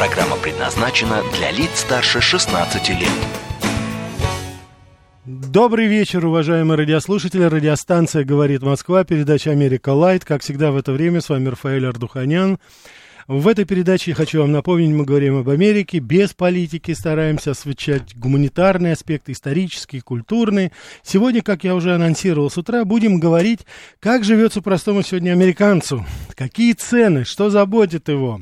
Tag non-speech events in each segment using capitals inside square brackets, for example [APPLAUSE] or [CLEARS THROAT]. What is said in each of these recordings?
Программа предназначена для лиц старше 16 лет. Добрый вечер, уважаемые радиослушатели. Радиостанция «Говорит Москва», передача «Америка Лайт». Как всегда в это время с вами Рафаэль Ардуханян. В этой передаче, хочу вам напомнить, мы говорим об Америке, без политики стараемся освещать гуманитарные аспекты, исторические, культурные. Сегодня, как я уже анонсировал с утра, будем говорить, как живется простому сегодня американцу, какие цены, что заботит его.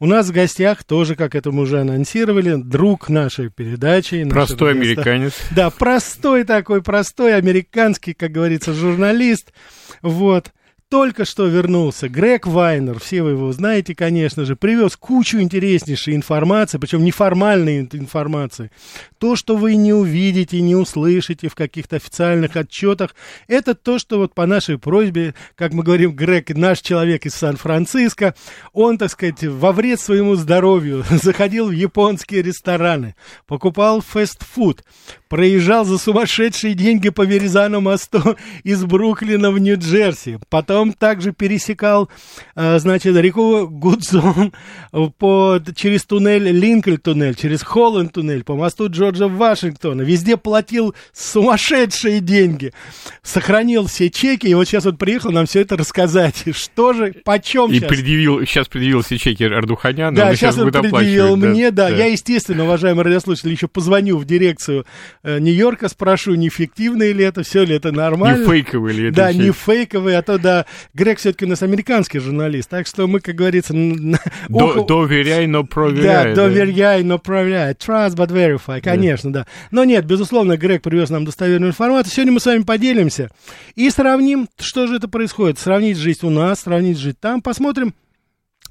У нас в гостях тоже, как это мы уже анонсировали, друг нашей передачи. Простой американец. Да, простой такой, простой американский, как говорится, журналист. Вот только что вернулся Грег Вайнер, все вы его знаете, конечно же, привез кучу интереснейшей информации, причем неформальной информации. То, что вы не увидите, не услышите в каких-то официальных отчетах, это то, что вот по нашей просьбе, как мы говорим, Грег, наш человек из Сан-Франциско, он, так сказать, во вред своему здоровью [LAUGHS] заходил в японские рестораны, покупал фастфуд, проезжал за сумасшедшие деньги по Веризану мосту [LAUGHS] из Бруклина в Нью-Джерси, потом Потом также пересекал, э, значит, реку Гудзон [LAUGHS] по, через туннель, Линкольн туннель, через Холланд туннель, по мосту Джорджа Вашингтона. Везде платил сумасшедшие деньги. Сохранил все чеки, и вот сейчас вот приехал нам все это рассказать. [LAUGHS] Что же, почем и сейчас? предъявил, сейчас предъявил все чеки Ардуханяна, да, он сейчас сейчас он предъявил мне, да. да. Я, естественно, уважаемые радиослушатели, еще позвоню в дирекцию э, Нью-Йорка, спрошу, не фиктивное ли это, все ли это нормально. Не фейковый ли это Да, чек? не фейковый, а то, да, Грег все-таки у нас американский журналист, так что мы, как говорится, До- доверяй, но да, проверяй. доверяй, но проверяй. Trust but verify, конечно, да. Но нет, безусловно, Грег привез нам достоверную информацию. Сегодня мы с вами поделимся и сравним, что же это происходит. Сравнить жизнь у нас, сравнить жизнь там. Посмотрим,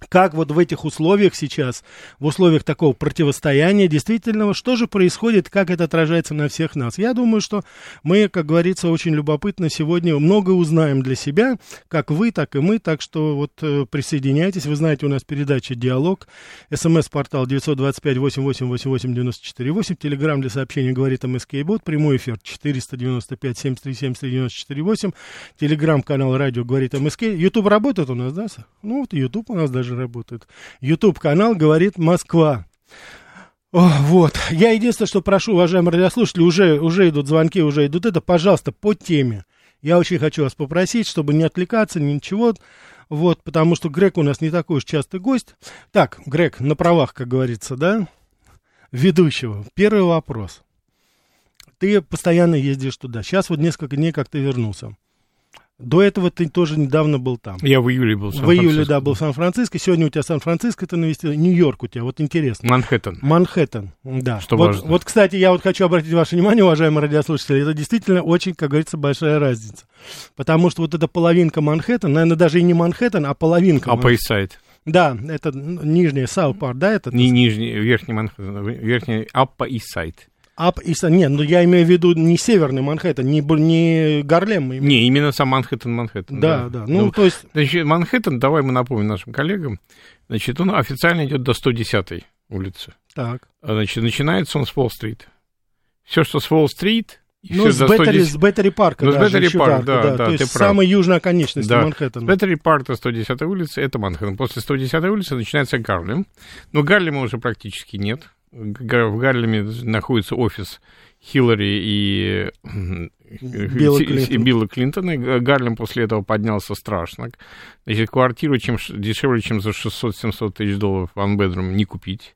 как вот в этих условиях сейчас, в условиях такого противостояния действительного, что же происходит, как это отражается на всех нас. Я думаю, что мы, как говорится, очень любопытно сегодня много узнаем для себя, как вы, так и мы, так что вот э, присоединяйтесь, вы знаете, у нас передача «Диалог», смс-портал 925-88-88-94-8, телеграмм для сообщений «Говорит МСК Бот», прямой эфир 495-7373-94-8, телеграмм-канал «Радио Говорит МСК», YouTube работает у нас, да? Ну, вот YouTube у нас даже работает. YouTube-канал «Говорит Москва». О, вот. Я единственное, что прошу, уважаемые радиослушатели, уже, уже идут звонки, уже идут это, пожалуйста, по теме. Я очень хочу вас попросить, чтобы не отвлекаться, ничего. Вот, потому что Грег у нас не такой уж частый гость. Так, Грег, на правах, как говорится, да, ведущего. Первый вопрос. Ты постоянно ездишь туда. Сейчас вот несколько дней, как ты вернулся. До этого ты тоже недавно был там. Я в июле был в В июле, Сан-Франциско. да, был в Сан-Франциско. Сегодня у тебя Сан-Франциско ты навестил. Нью-Йорк у тебя. Вот интересно. Манхэттен. Манхэттен, да. Что вот, важно. вот, кстати, я вот хочу обратить ваше внимание, уважаемые радиослушатели, это действительно очень, как говорится, большая разница. Потому что вот эта половинка Манхэттен, наверное, даже и не Манхэттен, а половинка. А Пейсайд. Да, это нижняя Саупар, да, это? Не нижний, верхний Манхэттен, верхний Upper East Side. Upper Не, ну я имею в виду не северный Манхэттен, не, не Гарлем. именно. Не, именно сам Манхэттен, Манхэттен. Да, да, ну, то есть, Значит, Манхэттен, давай мы напомним нашим коллегам, значит, он официально идет до 110-й улицы. так. А, Значит, начинается он с Уолл-стрит. Все, что с Уолл-стрит, Ну, всё с Беттери, 110 с Беттери парка Ну, с даже Беттери еще парк, так, да, да, то ты есть прав. самая южная оконечность Да. Манхэттена. Беттери парк до 110-й улицы, это Манхэттен. После 110-й улицы начинается Гарлем. Но Гарлема уже практически нет. В Гарлеме находится офис Хиллари и, Билла и Билла Клинтона. И Гарлем после этого поднялся страшно. Значит, квартиру чем, дешевле, чем за 600-700 тысяч долларов one bedroom не купить.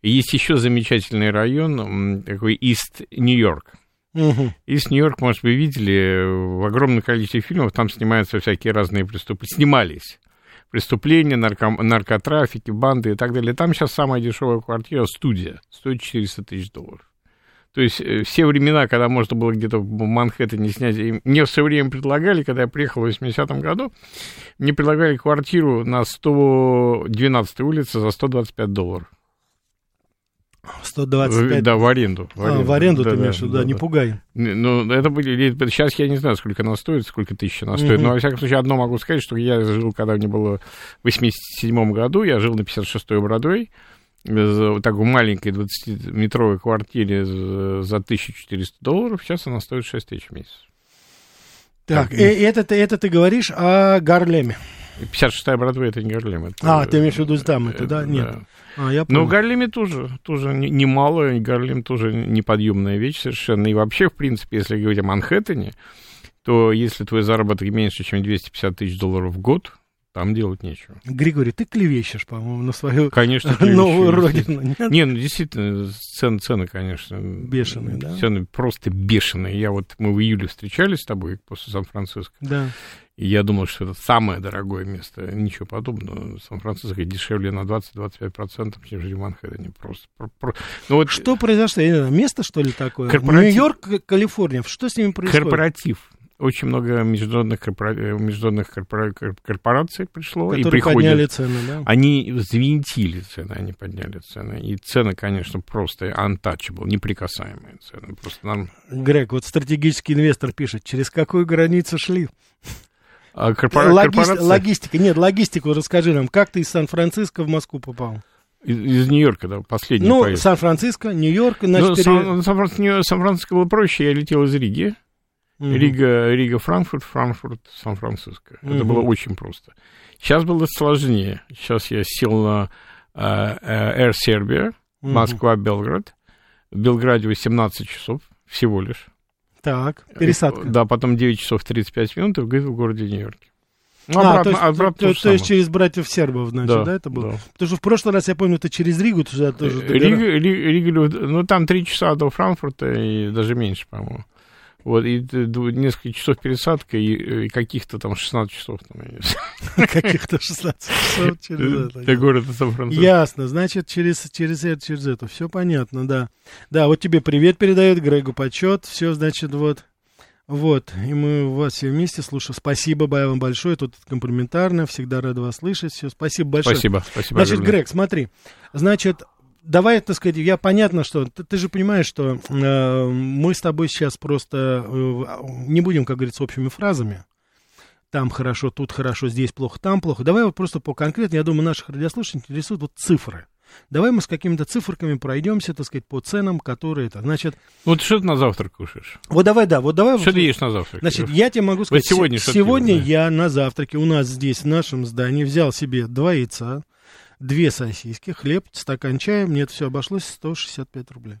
И есть еще замечательный район, такой Ист Нью-Йорк. Из Нью-Йорк, может, вы видели, в огромном количестве фильмов там снимаются всякие разные преступления. Снимались. Преступления, нарко... наркотрафики, банды и так далее. Там сейчас самая дешевая квартира, студия, стоит 400 тысяч долларов. То есть э, все времена, когда можно было где-то в Манхэттене снять, и мне все время предлагали, когда я приехал в 80-м году, мне предлагали квартиру на 112 улице за 125 долларов. 125. Да, в аренду. В аренду, а, в аренду да, ты имеешь в виду, да, да, не пугай. Ну, это были, сейчас я не знаю, сколько она стоит, сколько тысяч она стоит, угу. но, во всяком случае, одно могу сказать, что я жил, когда мне было в 87 году, я жил на 56-й Бродвей, в такой маленькой 20-метровой квартире за 1400 долларов, сейчас она стоит 6 тысяч в месяц. Так, и, это, это ты говоришь о Гарлеме. 56-я Бродвей это не Гарлем. Это, а, ты имеешь в виду там это, да? Нет. Да. А, я Но в Гарлеме тоже, тоже немало, Гарлем тоже неподъемная вещь совершенно. И вообще, в принципе, если говорить о Манхэттене, то если твой заработок меньше, чем 250 тысяч долларов в год, там делать нечего. Григорий, ты клевещешь, по-моему, на свою конечно, [LAUGHS] новую родину. Нет? [LAUGHS] Не, ну действительно, цены, цены, конечно. Бешеные, да? Цены просто бешеные. Я вот, мы в июле встречались с тобой после Сан-Франциско. Да. И я думал, что это самое дорогое место. Ничего подобного. Сан-Франциско дешевле на 20-25%, чем в Манхэттене. Просто. Про, ну, вот... Что произошло? Место, что ли, такое? Корпоратив... Нью-Йорк, Калифорния. Что с ними происходит? Корпоратив очень много международных, корпора... международных корпора... корпораций пришло Которые и приходят. подняли цены, да? Они взвинтили цены, они подняли цены. И цены, конечно, просто untouchable, неприкасаемые цены. Просто нам... Грег, вот стратегический инвестор пишет, через какую границу шли? А корпора... Логист... корпорация... Логистика, нет, логистику расскажи нам, как ты из Сан-Франциско в Москву попал? Из, из Нью-Йорка, да, последний Ну, поездка. Сан-Франциско, Нью-Йорк, значит... Ну, пере... Сан-Франциско, было проще, я летел из Риги. Угу. Рига, Рига, Франкфурт, Франкфурт, Сан-Франциско. Угу. Это было очень просто. Сейчас было сложнее. Сейчас я сел на uh, Air Serbia, угу. Москва, Белград. В Белграде 18 часов всего лишь. Так, пересадка. Да, потом 9 часов 35 минут и в городе Нью-Йорке. Ну, а, обратно, то, есть, обратно то, то, то есть через братьев сербов, значит, да, да это было? Да. Потому что в прошлый раз, я помню, ты через Ригу туда тоже... Рига, Рига, Рига, ну, там 3 часа до Франкфурта и даже меньше, по-моему. Вот, и несколько часов пересадка, и, и каких-то там 16 часов. [LAUGHS] Каких-то 16 часов [LAUGHS] через это. До города Сан-Франциско. Ясно, значит, через, через это, через это. Все понятно, да. Да, вот тебе привет передает, Грегу почет. Все, значит, вот. Вот, и мы вас все вместе слушаем. Спасибо вам большое, тут комплиментарно, всегда рад вас слышать. Все, спасибо большое. Спасибо, спасибо. Значит, огромное. Грег, смотри, значит, давай, так сказать, я понятно, что ты, ты же понимаешь, что э, мы с тобой сейчас просто э, не будем, как говорится, общими фразами. Там хорошо, тут хорошо, здесь плохо, там плохо. Давай вот просто по конкретно, я думаю, наших радиослушателей интересуют вот цифры. Давай мы с какими-то циферками пройдемся, так сказать, по ценам, которые это. Значит. Вот что ты на завтрак кушаешь? Вот давай, да, вот давай. Что вот, ты ешь на завтрак? Значит, я тебе могу сказать. Вот сегодня сегодня я на завтраке у нас здесь, в нашем здании, взял себе два яйца, две сосиски, хлеб, стакан чая, мне это все обошлось 165 рублей.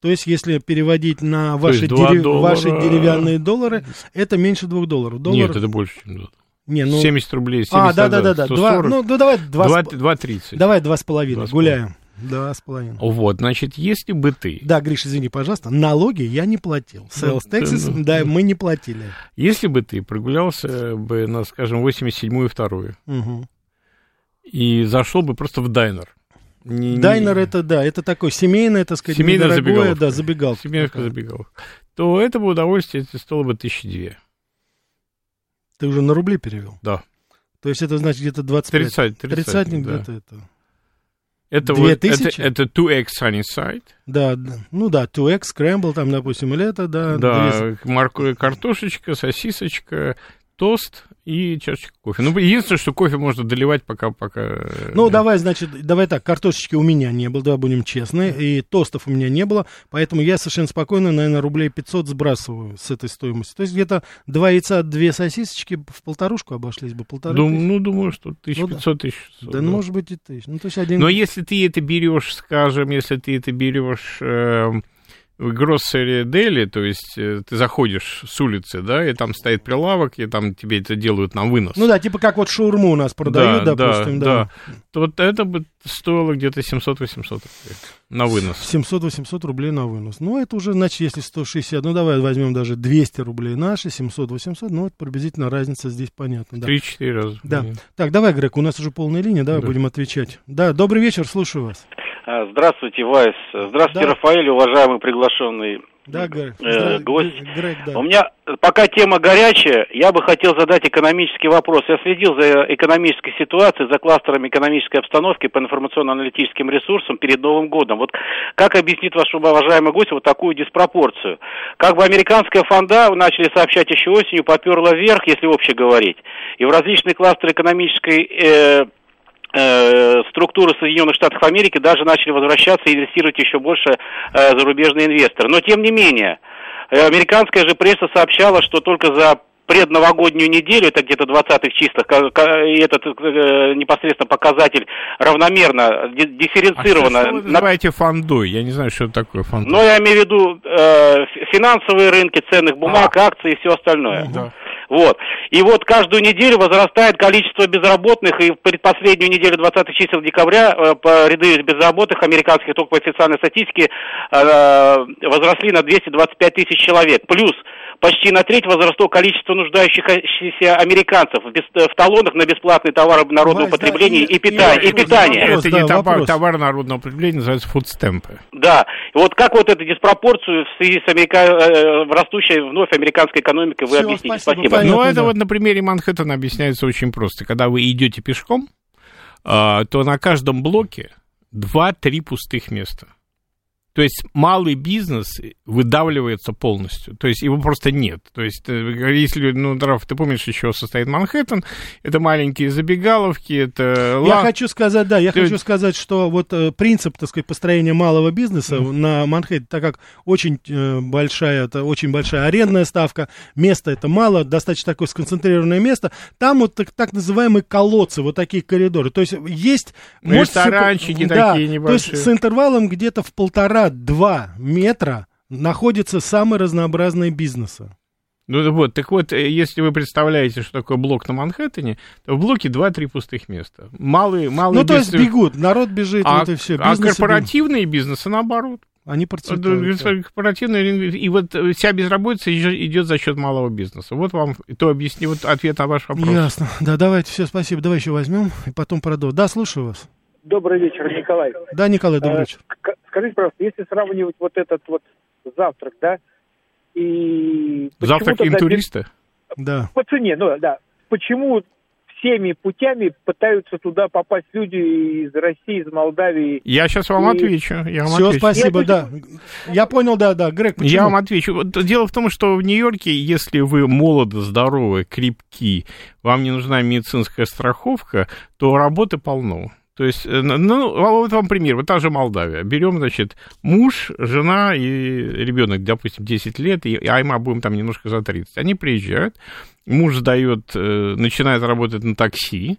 То есть, если переводить на ваши, дерев... ваши деревянные доллары, это меньше двух долларов. Доллар... Нет, это больше, чем доллар. Не, ну... 70 рублей, 70 А, да, да, да, да. 2, ну, ну, давай 2,30. Давай 2,5, гуляем. Два с половиной. Вот, значит, если бы ты... Да, Гриш, извини, пожалуйста, налоги я не платил. Sales taxes, да, мы не платили. Если бы ты прогулялся бы на, скажем, 87-ю и 2 угу и зашел бы просто в дайнер. Не, дайнер не... это, да, это такой семейное, так сказать, Семейная забегаловка. да, забегалка. Семейная забегаловка. То это бы удовольствие это стоило бы тысячи две. Ты уже на рубли перевел? Да. То есть это значит где-то 25? 30, 30 30 да. где-то это. Это, вот, это, это 2x sunny side. Да, да, ну да, 2x scramble, там, допустим, или это, да. Да, морковь, картошечка, сосисочка, тост и чашечка кофе. Ну, единственное, что кофе можно доливать пока... пока... Э, ну, давай, значит, давай так, картошечки у меня не было, давай будем честны, и тостов у меня не было, поэтому я совершенно спокойно, наверное, рублей 500 сбрасываю с этой стоимости. То есть где-то два яйца, две сосисочки в полторушку обошлись бы, полторы Дум, Ну, думаю, что 1500 тысяч. Ну, да, да, может быть и тысяч. Ну, то есть один... Но если ты это берешь, скажем, если ты это берешь... Э, в Гроссере Дели, то есть э, ты заходишь с улицы, да, и там стоит прилавок, и там тебе это делают на вынос. Ну да, типа как вот шаурму у нас продают, да, допустим, да. да. да. То вот это бы стоило где-то 700-800 рублей на вынос. 700-800 рублей на вынос. Ну, это уже, значит, если 160, ну, давай возьмем даже 200 рублей наши, 700-800, ну, вот приблизительно разница здесь понятна. Да. 3-4 раза. Да. Нет. Так, давай, Грег, у нас уже полная линия, давай да. будем отвечать. Да, добрый вечер, слушаю вас. А, здравствуйте, Вайс. Здравствуйте, да. Рафаэль, уважаемый приглашенный Да, Грег. Э, гость. Грег, да. У меня пока тема горячая, я бы хотел задать экономический вопрос. Я следил за экономической ситуацией, за кластером экономической обстановки по информационно-аналитическим ресурсам перед Новым годом. Вот как объяснит ваш уважаемый гость вот такую диспропорцию? Как бы американская фонда, начали сообщать еще осенью, поперла вверх, если вообще говорить. И в различные кластеры экономической э, э, структуры Соединенных Штатов Америки даже начали возвращаться и инвестировать еще больше э, зарубежные инвесторы. Но тем не менее, э, американская же пресса сообщала, что только за предновогоднюю неделю, это где-то 20-х числах, и этот э, непосредственно показатель равномерно, дифференцированно. А что, вы называете фондой? Я не знаю, что это такое фондой. Но я имею в виду э, финансовые рынки, ценных бумаг, а. акций и все остальное. Да. Вот. И вот каждую неделю возрастает количество безработных, и в предпоследнюю неделю 20 чисел декабря э, по ряды безработных американских, только по официальной статистике, э, возросли на 225 тысяч человек. Плюс почти на треть возросло количество нуждающихся американцев в, бес, в талонах на бесплатные товары народного Вась, потребления да, и, и, пита, и, и питания. Вопрос, это не да, товар, товар народного потребления, называется фудстемпы. Да. Вот как вот эту диспропорцию в связи с америка... Э, растущей вновь американской экономикой вы Все, объясните? Спасибо. спасибо. Ну, это да. вот на примере Манхэттена объясняется очень просто. Когда вы идете пешком, а, то на каждом блоке 2-3 пустых места. То есть малый бизнес выдавливается полностью. То есть его просто нет. То есть э, если, ну, Раф, ты помнишь, еще состоит Манхэттен, это маленькие забегаловки, это... Я хочу сказать, да, я ты... хочу сказать, что вот э, принцип, так сказать, построения малого бизнеса mm-hmm. на Манхэттене, так как очень э, большая, это очень большая арендная ставка, места это мало, достаточно такое сконцентрированное место, там вот так, так называемые колодцы, вот такие коридоры. То есть есть... Ресторанчики может, такие да, небольшие. То есть с интервалом где-то в полтора 2 метра находятся самые разнообразные бизнесы. Ну вот, так вот, э, если вы представляете, что такое блок на Манхэттене, то в блоке 2-3 пустых места. Малые, малые Ну, то есть бегут, народ бежит, а, вот и все. А корпоративные бизнесы, наоборот. Они процветают. Корпоративные, и вот вся безработица идет за счет малого бизнеса. Вот вам то объясни, вот ответ на ваш вопрос. Ясно. Да, давайте, все, спасибо. Давай еще возьмем и потом продолжим. Да, слушаю вас. Добрый вечер, Николай. Да, Николай, добрый вечер. Скажите, пожалуйста, если сравнивать вот этот вот завтрак, да, и... Завтрак интуриста? Да. По цене, ну да. Почему всеми путями пытаются туда попасть люди из России, из Молдавии. Я сейчас вам и... отвечу. Я вам Все, отвечу. спасибо, я да. Я понял, да, да. Грег, почему? Я вам отвечу. Дело в том, что в Нью-Йорке, если вы молоды, здоровы, крепки, вам не нужна медицинская страховка, то работы полно. То есть, э, ну, вот вам пример, вот та же Молдавия. Берем, значит, муж, жена и ребенок, допустим, 10 лет, и Айма будем там немножко за 30. Они приезжают, муж сдает, э, начинает работать на такси,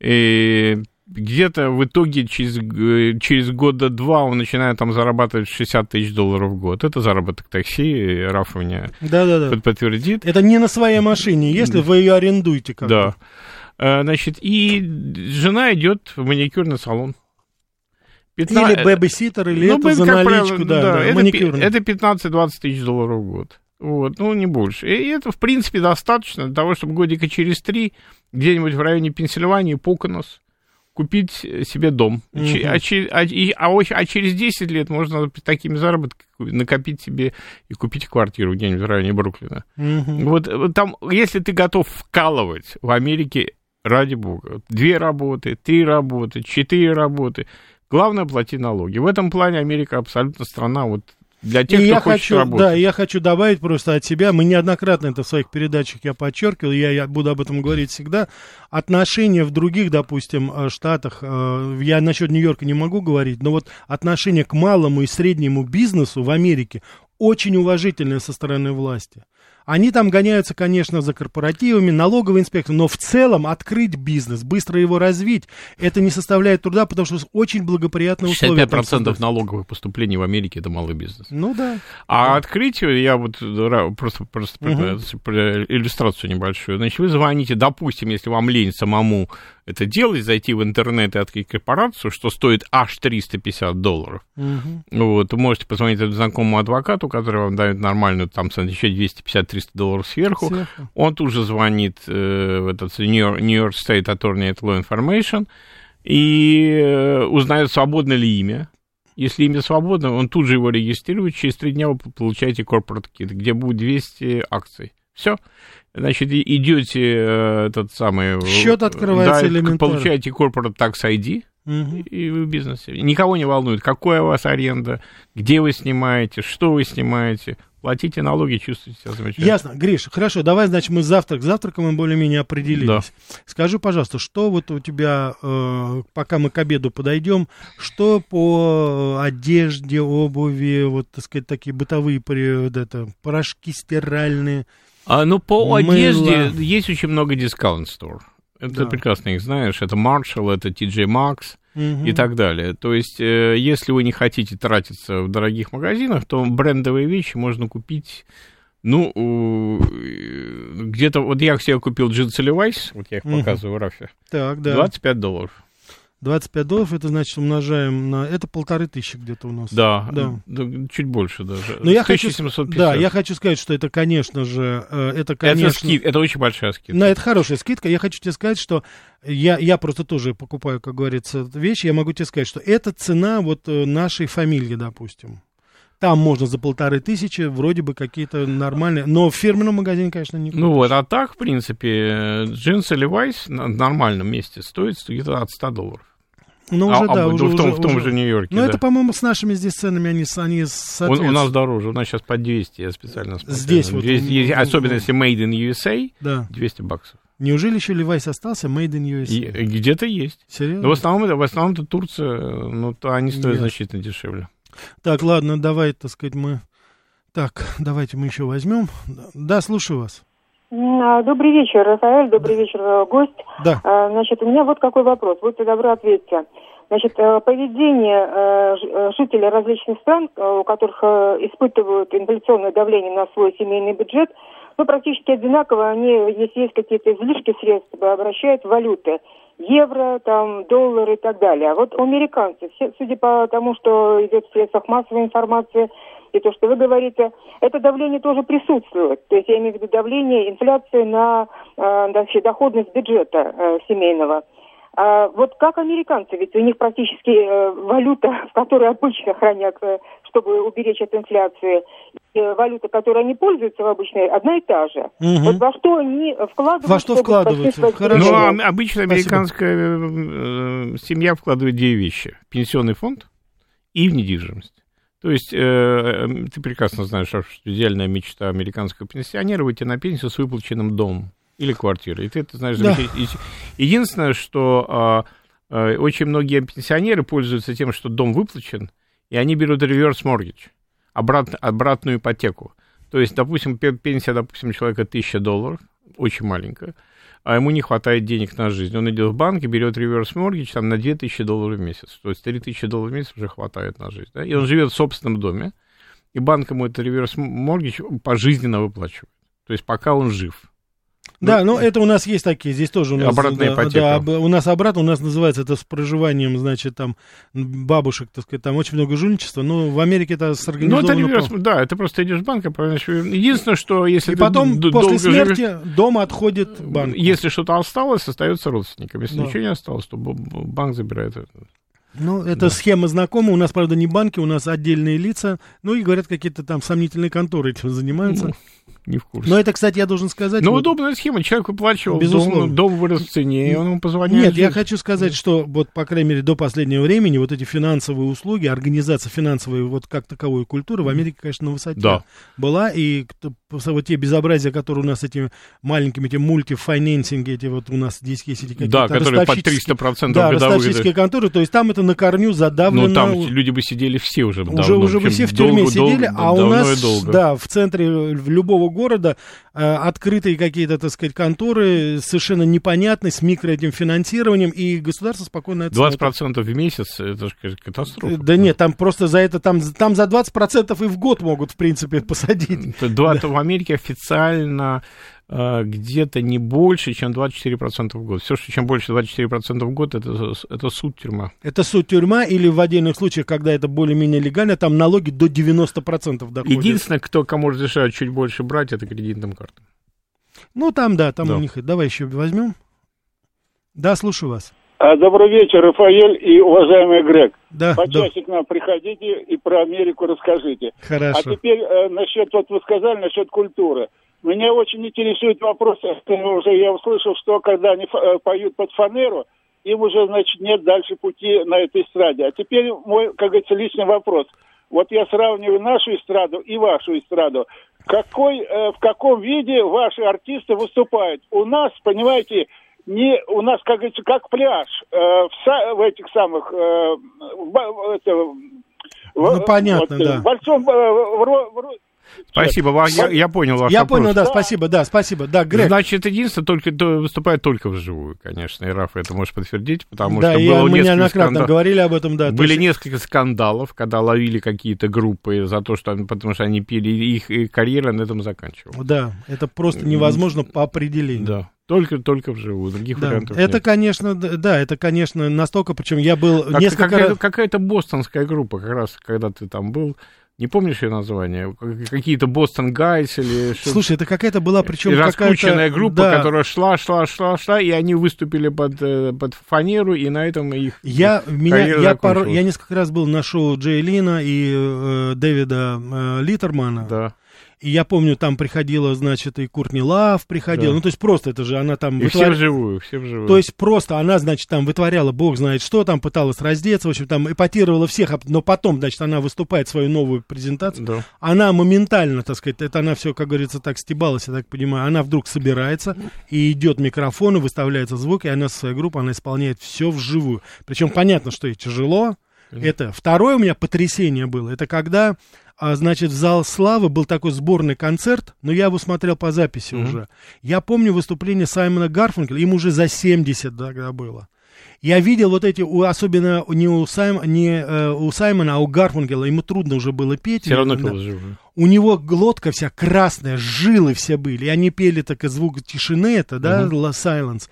и где-то в итоге через, э, через года два он начинает там зарабатывать 60 тысяч долларов в год. Это заработок такси, Раф меня да, да, да. подтвердит. Это не на своей машине, если вы ее арендуете как Да. Э, значит, и жена идет в маникюрный салон. 15... Или бэбиситер, или ну, это за наличку, правило, да, да, да, это, это 15-20 тысяч долларов в год. Вот, ну, не больше. И это, в принципе, достаточно для того, чтобы годика через три где-нибудь в районе Пенсильвании, Поконос, купить себе дом. Mm-hmm. А, а, а, а через 10 лет можно такими заработками накопить себе и купить квартиру где-нибудь в районе Бруклина. Вот, вот там, если ты готов вкалывать в Америке ради бога. Две работы, три работы, четыре работы. Главное плати налоги. В этом плане Америка абсолютно страна вот для тех, и кто я хочет хочу, работать. Да, я хочу добавить просто от себя, мы неоднократно это в своих передачах я подчеркивал, я, я буду об этом говорить всегда, отношения в других, допустим, э, штатах, э, я насчет Нью-Йорка не могу говорить, но вот отношение к малому и среднему бизнесу в Америке очень уважительное со стороны власти. Они там гоняются, конечно, за корпоративами, налоговой инспекцией, но в целом открыть бизнес, быстро его развить, это не составляет труда, потому что очень благоприятные условия. 65% налоговых поступлений в Америке – это малый бизнес. Ну да. А да. открыть, я вот просто, просто угу. иллюстрацию небольшую, значит, вы звоните, допустим, если вам лень самому это делать, зайти в интернет и открыть корпорацию, что стоит аж 350 долларов. Угу. Вот, вы можете позвонить знакомому адвокату, который вам дает нормальную, там, еще 250-300 долларов сверху. сверху. Он тут же звонит э, в этот New York, State Attorney at Law Information и э, узнает, свободно ли имя Если имя свободно, он тут же его регистрирует, через три дня вы получаете corporate kit, где будет 200 акций. Все. Значит, идете э, этот самый... Счет открывается да, элементарно. получаете corporate tax ID, Мгм. и вы в бизнесе. Никого не волнует, какая у вас аренда, где вы снимаете, что вы снимаете. Платите налоги, чувствуете себя замечательно. Ясно. Гриш, хорошо, давай, значит, мы завтрак. Завтраком мы более-менее определились. Скажи, пожалуйста, что вот у тебя, э, пока мы к обеду подойдем, что по одежде, обуви, вот, так сказать, такие бытовые вот это, порошки стиральные? А, ну, по Мыло. одежде есть очень много дискаунт стор. Это Да. прекрасно их знаешь. Это Marshall, это TJ Maxx Мгм. и так далее. То есть, э, если вы не хотите тратиться в дорогих магазинах, то брендовые вещи можно купить, ну, э, где-то... Вот я себе купил джинсы Levi's, вот я их Мгм. показываю Рафе, Так, да. 25 долларов. 25 долларов, это значит умножаем на... Это полторы тысячи где-то у нас. Да, Да. да, чуть больше даже. Но я хочу, 1750. да, я хочу сказать, что это, конечно же, э, это, это, конечно... скид- это очень большая скидка. На это хорошая скидка. Я хочу тебе сказать, что я, я просто тоже покупаю, как говорится, вещи. Я могу тебе сказать, что это цена вот э, нашей фамилии, допустим. Там можно за полторы тысячи, вроде бы какие-то нормальные. Но в фирменном магазине, конечно, не Ну вот, а так, в принципе, джинсы Levi's на нормальном месте стоит где-то от 100 долларов. Ну, А- уже, а да, в уже, в том, уже- в том уже. же Нью-Йорке, Ну, да. это, по-моему, с нашими здесь ценами, они, они У, соответствуют. у нас дороже, у нас сейчас по 200, я специально смотрел. Здесь вот, 200, м, м, особенно если Made in USA, Да. 200 баксов. Неужели еще Levi's остался? Made in USA. Где-то есть. Серьезно? Но в основном, в основном это Турция, ну, то они стоят Ясно. значительно дешевле. Так, ладно, давай, так сказать, мы... Так, давайте мы еще возьмем. Да, слушаю вас. А, Добрый вечер, Рафаэль, добрый вечер, э, гость. Да. А, Значит, у меня вот какой вопрос, будьте добры, ответьте. Значит, э, поведение э, жителей различных стран, у которых испытывают инфляционное давление на свой семейный бюджет, ну, практически одинаково. Они, если есть какие-то излишки средств, обращают в валюты. Евро, там, доллары и так далее. А вот у американцев, все- судя по тому, что идет в средствах массовой информации, и то, что вы говорите, это давление тоже присутствует. То есть я имею в виду давление инфляции на э, вообще доходность бюджета э, семейного. А вот как американцы, ведь у них практически э, валюта, [LAUGHS] в которой обычно хранят, э, чтобы уберечь от инфляции, и, э, валюта, которой они пользуются в обычной, одна и та же. Мгм. Вот во что они вкладываются? Во что вкладываются? Хорошо. Ну, а обычно Спасибо. американская э, семья вкладывает две вещи. Пенсионный фонд и в недвижимость. То есть, э, э, ты прекрасно знаешь, что идеальная мечта американского пенсионера выйти на пенсию с выплаченным домом или квартирой. И ты это знаешь. Да. Единственное, что а, очень многие пенсионеры пользуются тем, что дом выплачен, и они берут реверс mortgage, обрат, обратную ипотеку. То есть, допустим, пе- пенсия, допустим, человека 1000 долларов, очень маленькая, а ему не хватает денег на жизнь. Он идет в банк и берет реверс mortgage там, на 2000 долларов в месяц. То есть 3000 долларов в месяц уже хватает на жизнь. Да? И он живет в собственном доме, и банк ему это реверс mortgage пожизненно выплачивает. То есть пока он жив. Да, ну это у нас есть такие, здесь тоже у нас... Обратная да, ипотека. Да, об- у нас обратно, у нас называется это с проживанием, значит, там, бабушек, так сказать, там очень много жульничества, но в Америке это Ну, сорганизовано... это реверс, по- да, это просто идешь в банк, Единственное, что если И потом, после долго живешь, смерти, дом отходит банку. Если что-то осталось, остается родственникам. Если Да. ничего не осталось, то банк забирает это. Ну, это схема знакома. У нас, правда, не банки, у нас отдельные лица. Ну, и говорят, какие-то там сомнительные конторы этим занимаются. Ну, не в курсе. Но это, кстати, я должен сказать... Но вот- удобная схема. Человек выплачивал, Безусловно. дом, дом вырос в цене, и он ему позвоняет. Нет, я хочу сказать, что вот, по крайней мере, до последнего времени вот эти финансовые услуги, организация финансовой вот как таковой культуры в Америке, конечно, на высоте Да. была. И вот те безобразия, которые у нас этими маленькими, эти мультифайненсинги, эти вот у нас здесь есть эти какие-то Да, которые ростовщические- 300% Да, годовых. ростовщические конторы, то есть там это на корню задавлено. Ну, там люди бы сидели все уже Уже, давно, уже бы причем все в тюрьме долго, сидели, долго, а у нас, долго. да, в центре любого города э, открытые какие-то, так сказать, конторы совершенно непонятные, с микро этим финансированием, и государство спокойно это 20% в месяц, это же катастрофа. Да нет, там просто за это, там, там за 20% и в год могут, в принципе, посадить. Два- это в Америке официально где-то не больше, чем 24% в год. Все, что чем больше 24% в год, это, это суд, тюрьма. Это суд тюрьма или в отдельных случаях, когда это более-менее легально, там налоги до 90% доходят. Единственное, кто кому разрешают чуть больше брать, это кредитным картам. Ну, там, да, там Да. у них. Давай еще возьмем. Да, слушаю вас. А, Добрый вечер, Рафаэль и уважаемый Грег. Да, Почаще к нам приходите и про Америку расскажите. Хорошо. А теперь э, насчет, вот вы сказали, насчет культуры. Меня очень интересует вопрос, э, уже я услышал, что когда они э, поют под фанеру, им уже, значит, нет дальше пути на этой эстраде. А теперь мой, как говорится, личный вопрос. Вот я сравниваю нашу эстраду и вашу эстраду. Какой, э, в каком виде ваши артисты выступают? У нас, понимаете, не у нас, как говорится, как пляж э, в, в этих самых э, в, в это, в- Ну, понятно, вот, да. В большом э, в в ро- Спасибо, я, я понял ваш Я вопрос. понял, да, спасибо, да, спасибо. Да, Грег, Значит, единственное, только то- выступает только вживую, конечно, и Раф это может подтвердить, потому да, что было мы несколько скандалов. говорили об этом, да. Были есть- несколько скандалов, когда ловили какие-то группы за то, что потому что они пели, и их и карьера на этом заканчивалась. Да, это просто невозможно по определению. Да, только только вживую, других Да, вариантов это, нет. конечно, да, это, конечно, настолько, причем я был Как- несколько какая-то, какая-то бостонская группа, как раз когда ты там был, не помнишь ее название? Как- Какие-то Boston Guys или Слушай, это какая-то была, причем какая-то... группа, да. которая шла, шла, шла, шла, и они выступили под, э, под фанеру, и на этом их Я, меня, я, закончилась. я несколько раз был на шоу Джей Лено и э, Дэвида э, Леттермана. Да. И я помню, там приходила, значит, и Куртни Лав приходила. Да. Ну, то есть просто это же она там... И вытвор- вживую, все вживую. То есть просто она, значит, там вытворяла бог знает что, там пыталась раздеться, в общем, там эпатировала всех, а- но потом, значит, она выступает свою новую презентацию. Да. Она моментально, так сказать, это она все, как говорится, так стебалась, я так понимаю, она вдруг собирается и идет к микрофону, выставляется звук, и она со своей группой, она исполняет все вживую. Причем понятно, что ей тяжело. Это второе у меня потрясение было, это когда, а, значит, в зал славы был такой сборный концерт, но я его смотрел по записи Мгм. уже. Я помню выступление Саймона Гарфункеля, ему уже за 70 тогда было. Я видел вот эти, у- особенно не у, Сайм, не, э, у Саймона, а у Гарфункела, ему трудно уже было петь. Все равно Да. пел вживую. У него глотка вся красная, жилы все были. И они пели так и звук тишины, это, да. La Silence.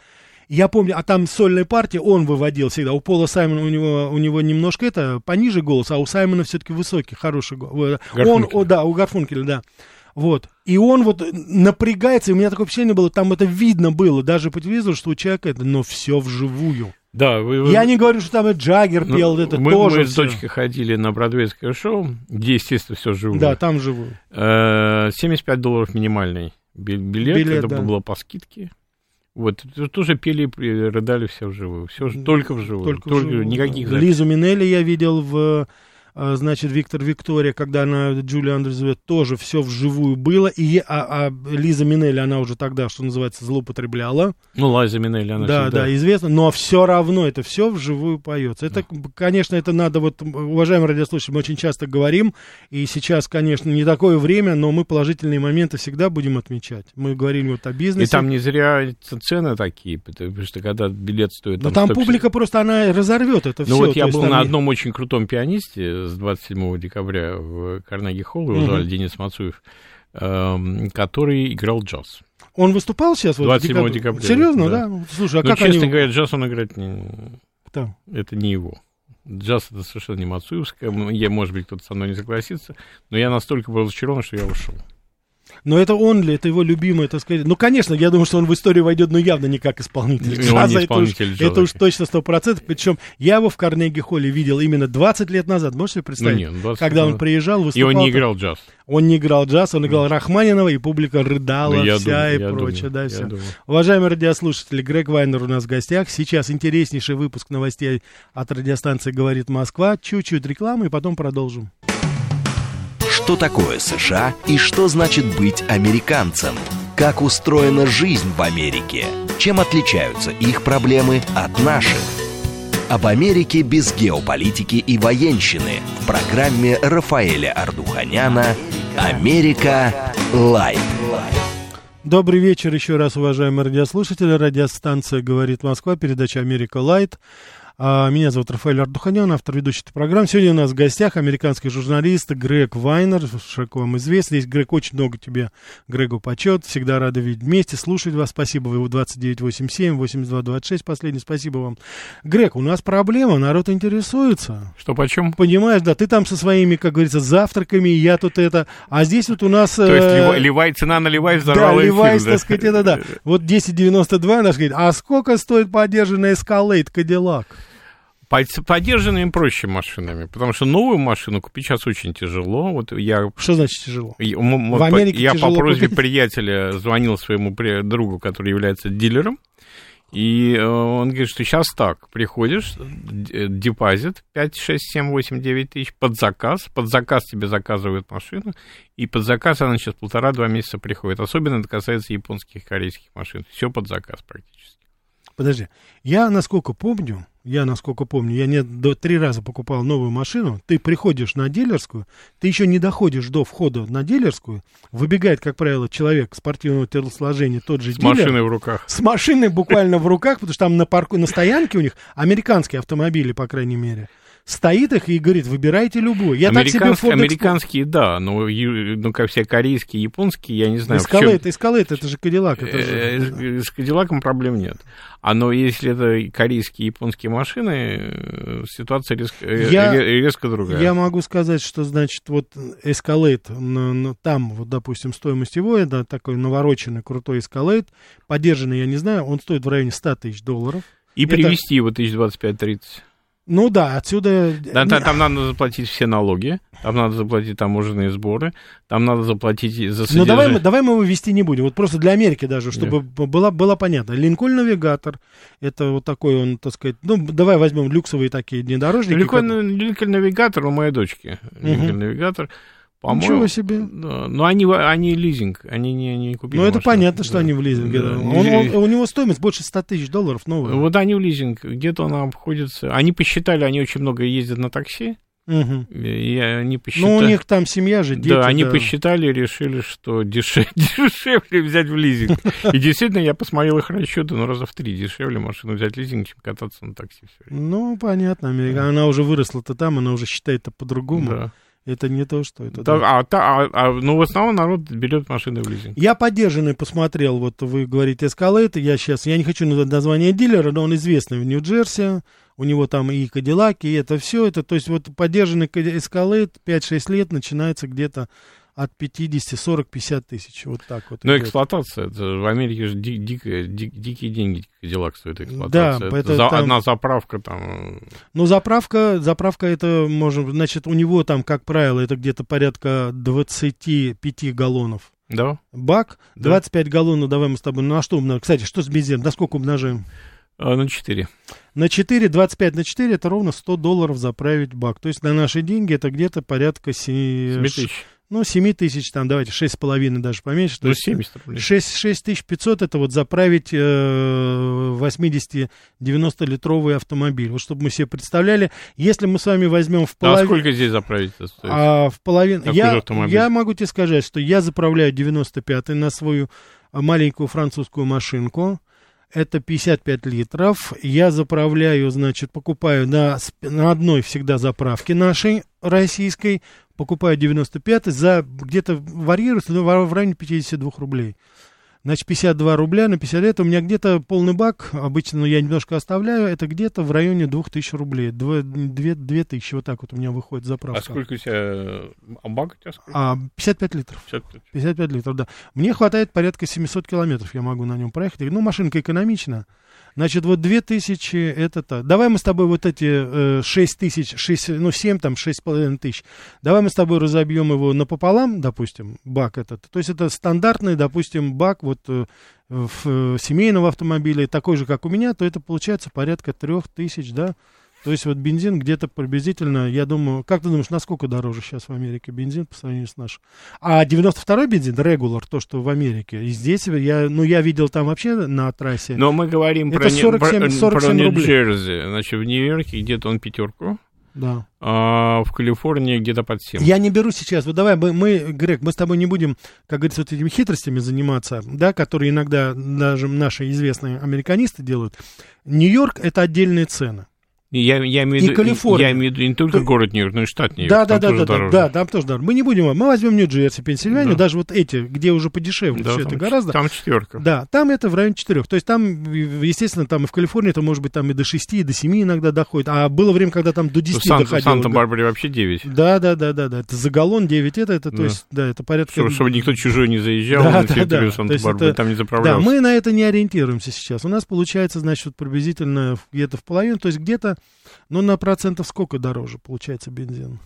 Я помню, а там сольная партия он выводил всегда. У Пола Саймона у него, у него немножко это пониже голос, а у Саймона все-таки высокий, хороший голос. Он, Гарфункеля. о, да, у Гарфункеля, да. Вот. И он вот напрягается, и у меня такое впечатление было, там это видно было, даже по телевизору, что у человека это, но все вживую. Да, вы, вы- Я не говорю, что там и Джаггер ну, пел, это мы, тоже мы с дочкой ходили на бродвейское шоу, где, естественно, все живое. Да, там живую. Э, 75 долларов минимальный бил- билет, Билет, это да. было по скидке. Вот, тоже пели, рыдали все вживую. Все только вживую. Только, вживую. никаких записей. Лизу Минелли я видел в, значит, Виктор Виктория, когда она Джулия Андерс зовет, тоже все вживую было. И, а, а Лиза Минелли, она уже тогда, что называется, злоупотребляла. Ну, Лайза Минелли, она да, всегда... да, известно. Но все равно это все вживую поется. Это, конечно, это надо, вот, уважаемые радиослушатели, мы очень часто говорим, и сейчас, конечно, не такое время, но мы положительные моменты всегда будем отмечать. Мы говорили вот о бизнесе. И там не зря цены такие, потому что когда билет стоит... но там 150 публика просто, она разорвет это все. Ну вот я был на одном очень крутом пианисте с 27 декабря в Карнеги Холл, его звали Денис Мацуев, эм, который играл джаз. Он выступал сейчас? Вот, в 27 декабре? декабря, Серьезно, да. да? Слушай, а Но, как честно они... говоря, джаз он играть не... Это не его. Джаз это совершенно не Мацуевская. Я, может быть, кто-то со мной не согласится, но я настолько был разочарован, что я ушел. Но это он ли, это его любимый, так сказать. Ну, конечно, я думаю, что он в историю войдет, но явно не как исполнитель он джаза. не это, уж, исполнитель джаза. это уж точно сто процентов. Причем я его в Карнеги Холле видел именно 20 лет назад. Можете себе представить? Ну, нет, 20 когда он приезжал, И выступал. он не играл джаз. Он не играл джаз, он играл Рахманинова, и публика рыдала Ну, вся думаю, и прочее. думаю, да, все. думаю. Уважаемые радиослушатели, Грег Вайнер у нас в гостях. Сейчас интереснейший выпуск новостей от радиостанции «Говорит Москва». Чуть-чуть рекламы, и потом продолжим. Что такое США и что значит быть американцем? Как устроена жизнь в Америке? Чем отличаются их проблемы от наших? Об Америке без геополитики и военщины в программе Рафаэля Ардуханяна «Америка. Light». Добрый вечер еще раз, уважаемые радиослушатели. Радиостанция «Говорит Москва», передача «Америка Light». А, Меня зовут Рафаэль Ардуханян, автор ведущей этой программы. Сегодня у нас в гостях американский журналист Грег Вайнер, широко вам известный. Здесь, Грег, очень много тебе, Грегу, почет. Всегда рады видеть вместе, слушать вас. Спасибо, вы 2987, 8226, последний, спасибо вам. Грег, у нас проблема, народ интересуется. Что почем? Понимаешь, да, ты там со своими, как говорится, завтраками, я тут это, а здесь вот у нас... То есть э, Левай, Левай, цена на Левай да, взорвала Levi's, эфир, так сказать, это да. [LAUGHS] Вот 1092 наш говорит, а сколько стоит поддержанный Escalade Cadillac? По- с подержанными проще машинами, потому что новую машину купить сейчас очень тяжело. Вот я Что значит тяжело? Я, В по- Америке я по тяжело просьбе купить. приятеля звонил своему другу, который является дилером, и э, он говорит, что сейчас так, приходишь, депозит 5, 6, 7, 8, 9 тысяч под заказ, под заказ тебе заказывают машину, и под заказ она сейчас полтора-два месяца приходит. Особенно это касается японских и корейских машин. Все под заказ практически. Подожди, я насколько помню, я насколько помню, я не до три раза покупал новую машину, ты приходишь на дилерскую, ты еще не доходишь до входа на дилерскую, выбегает, как правило, человек спортивного телосложения, тот же С дилер, машиной в руках. с машиной буквально в руках, потому что там на, парку, на стоянке у них американские автомобили, по крайней мере, стоит их и говорит, выбирайте любую. Я так себе Ford американские, да, но, ну, как все корейские, японские, я не знаю, в чем- Эскалейт, эскалейт, это же Кадиллак. Это Э, же... С Кадиллаком проблем нет. А но если это корейские японские машины, э, ситуация резко, э, Я- ре- резко другая. Я могу сказать, что, значит, вот эскалейт, там, вот, допустим, стоимость его, это такой навороченный крутой эскалейт, поддержанный, я не знаю, он стоит в районе 100 тысяч долларов. И это- привезти его 1025-30. Ну да, отсюда... Да, Не- та- там надо заплатить все налоги, там надо заплатить таможенные сборы, там надо заплатить за Ну давай, мы- содержание. давай мы его вести не будем. Вот просто для Америки даже, чтобы было, было понятно. Линкольн Навигатор, это вот такой он, так сказать, ну давай возьмем люксовые такие внедорожники. Линкольн, как- Линкольн навигатор у моей дочки. Линкольн навигатор. По-моему, Ничего себе. да, но они, они лизинг, они не, не купили Ну это машину. понятно, что Да. они в лизинге. Да. да. Он- он- у него стоимость больше 100 тысяч долларов новая. Вот они в лизинг, где-то он обходится. Они посчитали, они очень много ездят на такси, Мгм. и они посчитали... Ну у них там семья же, дети. да, они да. посчитали и решили, что дешев- [LAUGHS] дешевле взять в лизинг. И действительно, я посмотрел их расчеты, ну, раза в три дешевле машину взять в лизинг, чем кататься на такси все время. Ну, понятно, Америка. Она уже выросла-то там, она уже считает это по-другому. Да. Это не то, что это. Да, да. а, та- а- а, ну, в основном народ берет машины в лизинг. Я поддержанный посмотрел, вот вы говорите Эскалейт, я сейчас, я не хочу назвать название дилера, но он известный в Нью-Джерси, у него там и Кадиллаки, и это все, это, то есть вот поддержанный Эскалейт 5-6 лет начинается где-то от 50, 40, 50 тысяч, вот так вот. Но идет. эксплуатация, это в Америке же ди- дикая- ди- дикие деньги Кадиллак стоит Да, эксплуатация. Это это за- там- Одна заправка там... Ну, заправка, заправка это, можем, значит, у него там, как правило, это где-то порядка 25 галлонов. Да? Бак, Да. 25 галлонов, давай мы с тобой, ну а что умножаем? Кстати, что с бензином, на сколько умножаем? А, На 4. На 4, 25 на 4, это ровно 100 долларов заправить бак. То есть на наши деньги это где-то порядка 7, 7 тысяч. Ну, 7 тысяч, там, давайте, 6,5 даже поменьше. Ну, есть 70 рублей. 6, 6500 это вот заправить э, 80-90 литровый автомобиль. Вот чтобы мы себе представляли, если мы с вами возьмем в Ну, а половину... сколько здесь заправить стоит? А в половину... Какой Я, автомобиль? я могу тебе сказать, что я заправляю 95-й на свою а, маленькую французскую машинку. Это 55 литров. Я заправляю, значит, покупаю на, на одной всегда заправке нашей российской. Покупаю 95 за где-то варьируется ну, в районе 52 рублей. Значит, 52 рубля на 50 лет. У меня где-то полный бак, обычно ну, я немножко оставляю, это где-то в районе 2000 рублей. 2, 2000, вот так вот у меня выходит заправка. А сколько у тебя... А бак у тебя сколько? А, 55 литров. 55. 55 литров, да. Мне хватает порядка 700 километров, я могу на нем проехать. Ну, машинка экономична. Значит, вот 2000 это то. Давай мы с тобой вот эти э, 6 тысяч, 6, ну, 7 там, 6,5 тысяч. Давай мы с тобой разобьем его напополам, допустим, бак этот. То есть это стандартный, допустим, бак вот э, в, э, семейного автомобиля, такой же, как у меня, то это получается порядка 3000, да. То есть вот бензин где-то приблизительно, я думаю, как ты думаешь, насколько дороже сейчас в Америке бензин по сравнению с нашим? А 92-й бензин, регуляр, то, что в Америке, и здесь я, ну, я видел там вообще на трассе. Но мы говорим Это про, не- 47 про- 47 про. Нью-Джерси. Значит, в Нью-Йорке где-то он пятерку, Да. а в Калифорнии где-то под 7. Я не беру сейчас, вот давай, мы, мы, Грег, мы с тобой не будем, как говорится, вот этими хитростями заниматься, да, которые иногда даже наши известные американисты делают. Нью-Йорк — это отдельные цены. Я, я, имею, в И виду- Калифорния. я имею в виду не только То- город Нью-Йорк, но и штат Нью-Йорк. Да, да, да, да, да, дороже. да, там тоже дорого. Мы не будем, мы возьмем Нью-Джерси, Пенсильванию, Да. даже вот эти, где уже подешевле Да, все там, это гораздо. Там четверка. Да, там это в районе 4. То есть там, естественно, там и в Калифорнии это может быть там и до 6, и до 7 иногда доходит. А было время, когда там до В 10 Сан- в доходило. Санта-Барбаре вообще 9. Да, да, да, да, да. Это за галлон 9 это, это то Да. есть, да, это порядка... Чтобы, чтобы никто чужой не заезжал Да, на да, территорию да. То Санта-Барбары, это- там не Да, заправлялся. мы на это не ориентируемся сейчас. У нас получается, значит, приблизительно где-то в половину, то есть где-то, ну, на процентов сколько дороже получается бензин?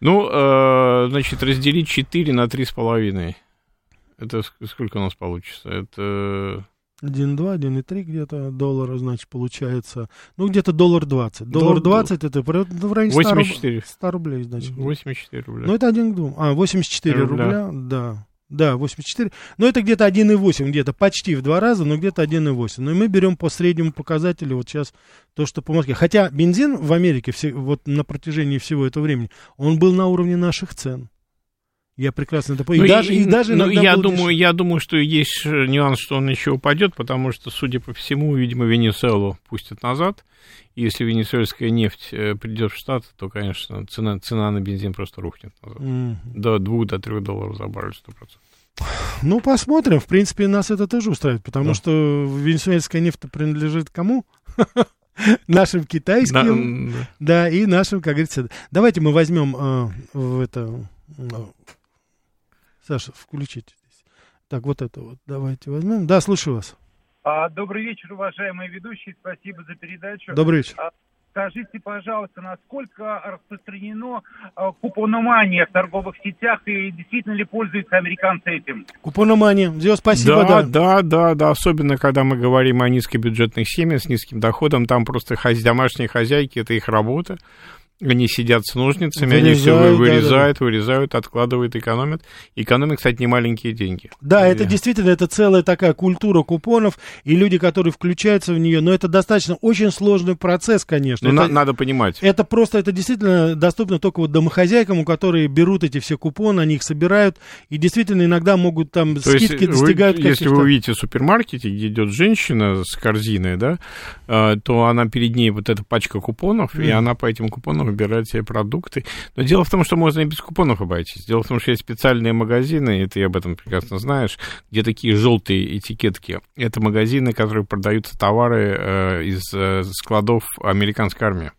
Ну, э, значит, разделить 4 на 3,5. Это ск- сколько у нас получится? Это 1,2, 1,3 где-то доллара, значит, получается. Ну, где-то доллар 20. Доллар Дол- 20 это при- в районе 100, руб- 84. 100 рублей, значит. 84 рубля. Ну, это 1 к 2. А, 84 Рубля. рубля, да. Да, 84. Но это где-то 1,8, где-то почти в два раза, но где-то 1,8. Ну, и мы берем по среднему показателю вот сейчас то, что по Москве. Хотя бензин в Америке все, вот на протяжении всего этого времени, он был на уровне наших цен. Я прекрасно это понимаю. Ну, и, даже, и, даже ну, иногда я был думаю, я думаю, что есть э, нюанс, что он еще упадет, потому что, судя по всему, видимо, Венесуэлу пустят назад. И если венесуэльская нефть э, придет в Штаты, то, конечно, цена, цена на бензин просто рухнет назад. Мгм. До 2 до 3 долларов за баррель 100%. Ну, посмотрим. В принципе, нас это тоже устраивает, потому Да. что венесуэльская нефть принадлежит кому? [LAUGHS] Нашим китайским. да. Да, и нашим, как говорится. Давайте мы возьмем э, в это. Саша, включите здесь. Так, вот это вот. Давайте возьмем. Да, слушаю вас. А, Добрый вечер, уважаемые ведущие. Спасибо за передачу. Добрый вечер. Скажите, пожалуйста, насколько распространено а, купономания в торговых сетях и действительно ли пользуются американцы этим? Купономания. Дио, спасибо, да, да. да, да, да, особенно когда мы говорим о низкобюджетных семьях с низким доходом, там просто домашние хозяйки, это их работа. Они сидят с ножницами, они все Вырезают, да, вырезают, вырезают, откладывают, экономят. Экономят, кстати, не маленькие деньги. Да, это Э, действительно, это целая такая культура купонов, и люди, которые включаются в нее, но это достаточно очень сложный процесс, конечно. Ну, это, на- надо понимать. это просто, это действительно доступно только вот домохозяйкам, у которых берут эти все купоны, они их собирают, и действительно иногда могут там То есть скидки вы- достигают если каких-то... вы увидите в супермаркете, где идет женщина с корзиной, да, э, то она перед ней вот эта пачка купонов, и Мгм. она по этим купонам выбирает себе продукты. Но дело в том, что можно и без купонов обойтись. Дело в том, что есть специальные магазины, и ты об этом прекрасно знаешь, где такие желтые этикетки. Это магазины, которые продаются товары э, из э, складов американской армии.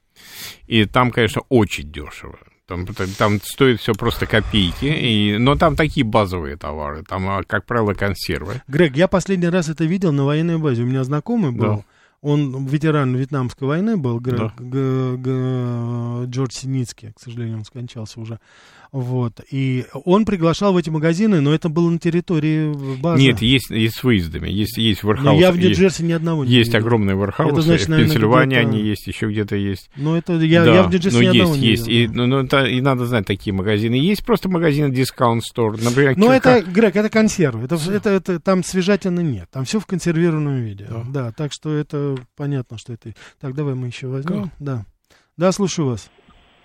И там, конечно, очень дешево. Там, там стоит все просто копейки, и, но там такие базовые товары, там, а, как правило, консервы. Грег, я последний раз это видел на военной базе. У меня знакомый был. Да. Он ветеран Вьетнамской войны был, Грег, Да. Г- Г- Джордж Синицкий, к сожалению, он скончался уже. Вот. И он приглашал в эти магазины, но это было на территории базы. Нет, есть, есть с выездами, есть, есть но вархаусы. я в Нью-Джерси ни одного не есть видел. огромные вархаусы, Это значит, в наверное, Пенсильвании где-то- они есть, еще где-то есть. Но это я, да, я в Нью-Джерси но ни есть, одного не есть. видел. И, ну, ну, это- и надо знать такие магазины. Есть просто магазины дискаунт стор, например, Но Кирка- это, Грег, это консервы. Это, это, это, там свежатины нет. Там все в консервированном виде. Да. Да. так что это понятно, что это... Так, давай мы еще возьмем. Да. Да, слушаю вас.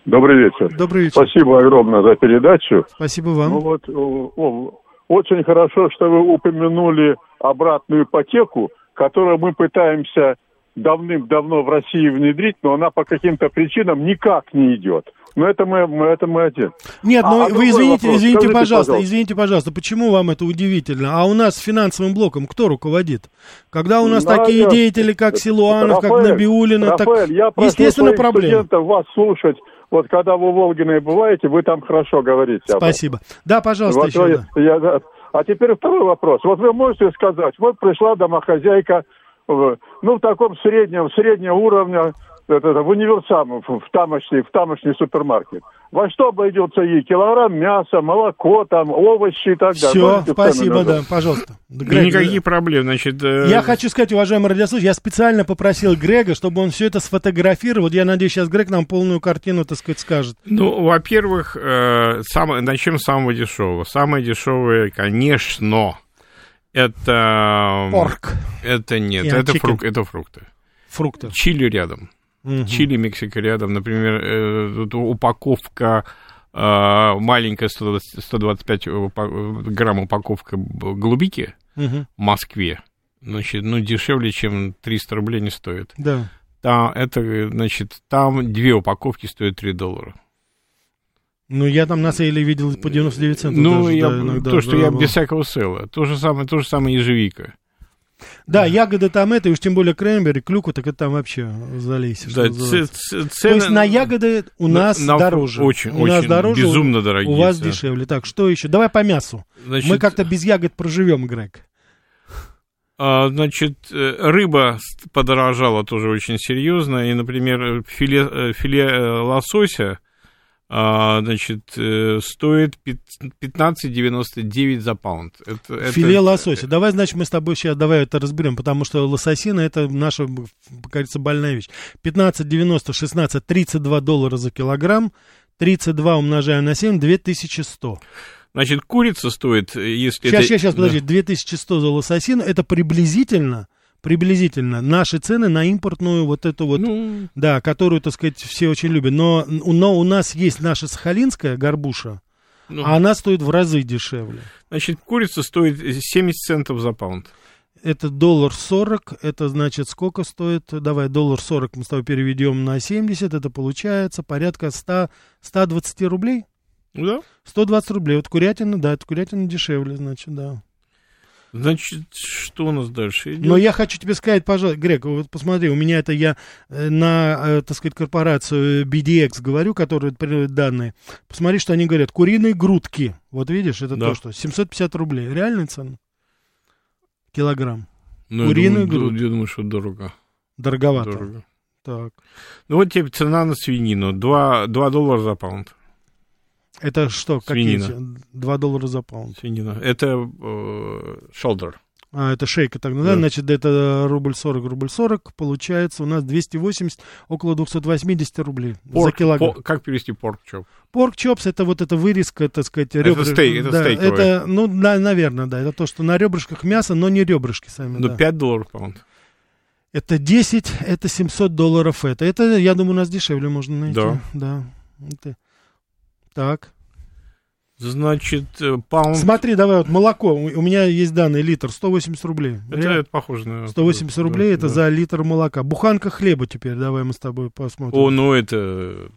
Добрый вечер. Добрый вечер. Спасибо огромное за передачу. Спасибо вам. Ну вот, о, о, очень хорошо, что вы упомянули обратную ипотеку, которую мы пытаемся давным-давно в России внедрить, но она по каким-то причинам никак не идет. Но это мы, это мы один. Нет, А- ну а вы извините, вопрос. извините, Скажите, пожалуйста, пожалуйста. извините, пожалуйста, почему вам это удивительно? А у нас финансовым блоком кто руководит? Когда у нас Да, такие я- деятели, как Силуанов, как Рафаэль, Набиулина, так Рафаэль, я прошу естественно проблема. вас слушать. Вот когда вы в Волгиной бываете, вы там хорошо говорите. Спасибо. Да, пожалуйста, Вот еще. да. я- да. а теперь второй вопрос. Вот вы можете сказать, вот пришла домохозяйка, ну, в таком среднем, среднего уровня, это, в универсам, в, в тамошний, в тамошний супермаркет. Во что обойдется ей? Килограмм мяса, молоко, там, овощи и так далее. Все, спасибо, да, пожалуйста. Да Грег, никаких проблем, значит... э, Я хочу сказать, уважаемый радиослушатель, я специально попросил Грега, чтобы он все это сфотографировал. Я надеюсь, сейчас Грег нам полную картину, так сказать, скажет. Ну, во-первых, э, самое- начнем с самого дешевого. Самое дешевое, конечно, это... Порк. Это нет, И это, фрук, это фрукты. Фрукты. Чили рядом. Мгм. Чили, Мексика рядом. Например, э, тут упаковка э, маленькая 120 125 упа- грамм упаковка голубики Мгм. в Москве. Значит, ну, дешевле, чем 300 рублей не стоит. Да. Там, это, значит, там две упаковки стоят 3 доллара. Ну, я там на сейле видел по 99 центов. Ну, даже, я, да, иногда, то, что да, я было. без всякого села. То же самое, то же самое ежевика. Да, ягоды там это, и уж тем более кренбери, клюку, так это там вообще что Да, называется. ц- ц- То цены есть на ягоды у на- нас на- дороже. Очень, у нас очень, дороже, безумно дорогие. У вас да. дешевле. Так, что еще? Давай по мясу. Значит, Мы как-то без ягод проживем, Грег. а, значит, э, рыба подорожала тоже очень серьезно. И, например, филе, э, филе э, лосося а, значит, э, стоит пят- 15,99 за паунд. Это, это- Филе лосося. Давай, значит, мы с тобой сейчас давай это разберем, потому что лососина это наша, говорится, больная вещь. 15,90, 16, 32 доллара за килограмм. 32 умножаем на 7, 2100. Значит, курица стоит, э, если Сейчас, это... сейчас, сейчас, да. подожди, 2100 за лососину, это приблизительно, приблизительно наши цены на импортную вот эту вот, Ну, да, которую, так сказать, все очень любят. Но, но у нас есть наша сахалинская горбуша, ну, а она стоит в разы дешевле. значит, курица стоит 70 центов за паунд. Это доллар 40, это значит сколько стоит? Давай, доллар 40 мы с тобой переведем на 70, это получается порядка 100, 120 рублей. Да. 120 рублей. Вот курятина, да, это курятина дешевле, значит, да. Значит, что у нас дальше идет? Но я хочу тебе сказать, пожалуйста, Грег, вот посмотри, у меня это я э, на, э, так сказать, корпорацию BDX говорю, которая передает данные. Посмотри, что они говорят. Куриные грудки. Вот видишь, это Да. то, что 750 рублей. Реальная цена? Килограмм. Ну, я куриную думаю, грудь. Я думаю, что дорого. Дороговато. Дорого. Так. Ну вот тебе цена на свинину. 2, 2 доллара за паунд. Это что? Какие? Свинина. 2 доллара за паунд. Свинина. Это э, shoulder. А, это шейка тогда, да? Да. Значит, это рубль 40, рубль 40. Получается у нас 280, около 280 рублей за Порк, килограмм. по- как перевести порк чоп? Порк чопс это вот эта вырезка, так сказать, Это ребра- стейк, это да, стейковое. это, ну, да, наверное, да. Это то, что на ребрышках мясо, но не ребрышки сами. Ну, да. 5 долларов паунд. Это 10, это 700 долларов. Это, это, я думаю, у нас дешевле можно найти. Да. Да. Это- Так. Значит, э, паунд... Смотри, давай, вот молоко. У, у меня есть данные, литр, 180 рублей. Это, это похоже на... 180 да, рублей это да. за литр молока. Буханка хлеба теперь, давай мы с тобой посмотрим. О, ну это...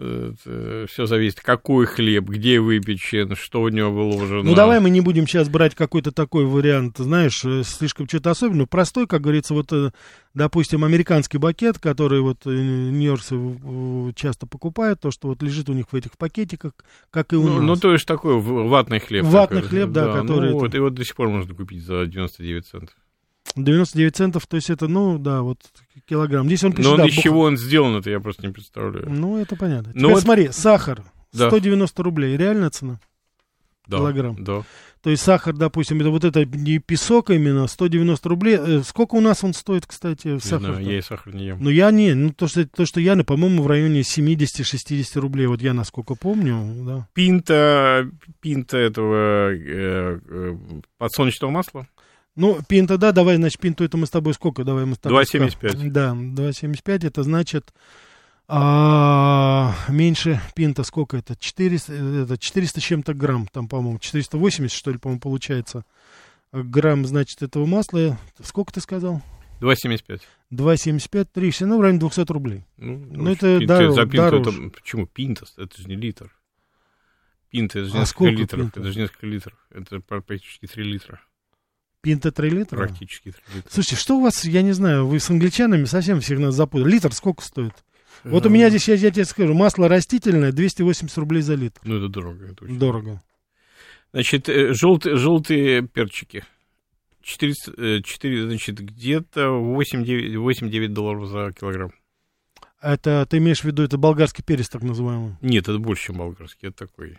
все зависит, какой хлеб, где выпечен, что в него выложено. Ну, давай мы не будем сейчас брать какой-то такой вариант, знаешь, э, слишком что-то особенное. Простой, как говорится, вот, э, допустим, американский бакет, который вот э, нью-йоркцы э, часто покупают, то, что вот лежит у них в этих пакетиках, как и у Ну, нас. ну, то есть такой ватный хлеб. Ватный такой, хлеб, да, который Ну, это- вот, вот до сих пор можно купить за 99 центов. 99 центов, то есть это, ну, да, вот килограмм. Здесь он пишет, Но он да, из бух- чего он сделан, это я просто не представляю. Ну, это понятно. Ну Теперь вот- смотри, сахар, Да. 190 рублей, реальная цена? Да, килограмм. Да. То есть сахар, допустим, это вот это не песок именно, 190 рублей. Э, Сколько у нас он стоит, кстати, Не сахар? знаю, я и сахар не ем. Ну, я не, ну, то, что, то, что я, ну, по-моему, в районе 70-60 рублей, вот я насколько помню, да. Пинта, пинта этого э, э, подсолнечного масла? Ну, пинта, да, давай, значит, пинту это мы с тобой сколько? Давай мы с тобой... 2,75. скажем. Да, 2,75, это значит, а, меньше пинта сколько это? 400, э, это 400 с чем-то грамм, там, по-моему, 480, что ли, по-моему, получается. Грамм, значит, этого масла, сколько ты сказал? 2,75. 2,75, 3, ну, в районе 200 рублей. Ну, Ну, это пинта, дороже- за пинту дороже. это- почему пинта? Это же не литр. Пинта, это же А несколько сколько литров. пинта? Это же несколько литров. Это практически 3 литра. Пинта 3 литра? Практически 3 литра. Слушайте, что у вас, я не знаю, вы с англичанами совсем всех нас запутали. Литр сколько стоит? Вот у Э, меня здесь, я, я тебе скажу, масло растительное 280 рублей за литр. Ну, это дорого. Это очень Дорого. Значит, желтые, желтые перчики. 400, э, 4, значит, где-то 8-9 долларов за килограмм. Это, ты имеешь в виду, это болгарский перец, так называемый? Нет, это больше, чем болгарский. Это такой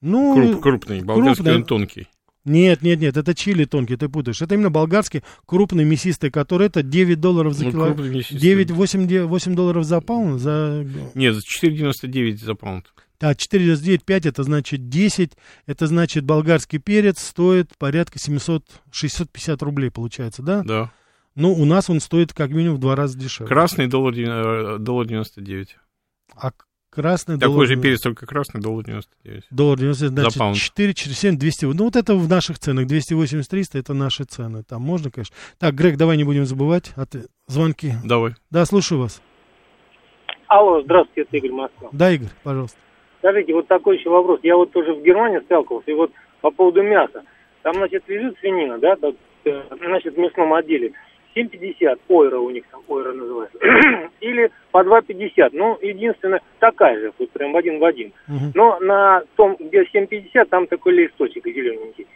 Ну, круп- крупный. Болгарский крупный. он тонкий. Нет, нет, нет, это чили тонкий, ты путаешь. Это именно болгарский, крупный, мясистый, который это 9 долларов за Ну, мясистый. 9, 8, 8 долларов за паунд, за... Нет, за 4,99 за паунд. А 4,99, 5, это значит 10, это значит болгарский перец стоит порядка 700, 650 рублей, получается, да? Да. Ну, у нас он стоит как минимум в два раза дешевле. Красный доллар, э, доллар 99. А, Красный Такой доллар. же перец, только красный, доллар 99. Доллар 99, За значит, паунд. 4 через 7, 200. Ну, вот это в наших ценах. 280-300 это наши цены. Там можно, конечно. Так, Грег, давай не будем забывать. А ты... Звонки. Давай. Да, слушаю вас. Алло, здравствуйте, это Игорь Москва. Да, Игорь, пожалуйста. Скажите, вот такой еще вопрос. Я вот тоже в Германии сталкивался, и вот по поводу мяса. Там, значит, лежит свинина, да, э, значит, в мясном отделе. 7,50 ойра у них там, ойра называется. [CLEARS THROAT] Или по 2,50. Ну, единственное, такая же, вот прям один в один. Мгм. Но на том, где 7,50, там такой листочек зелененький.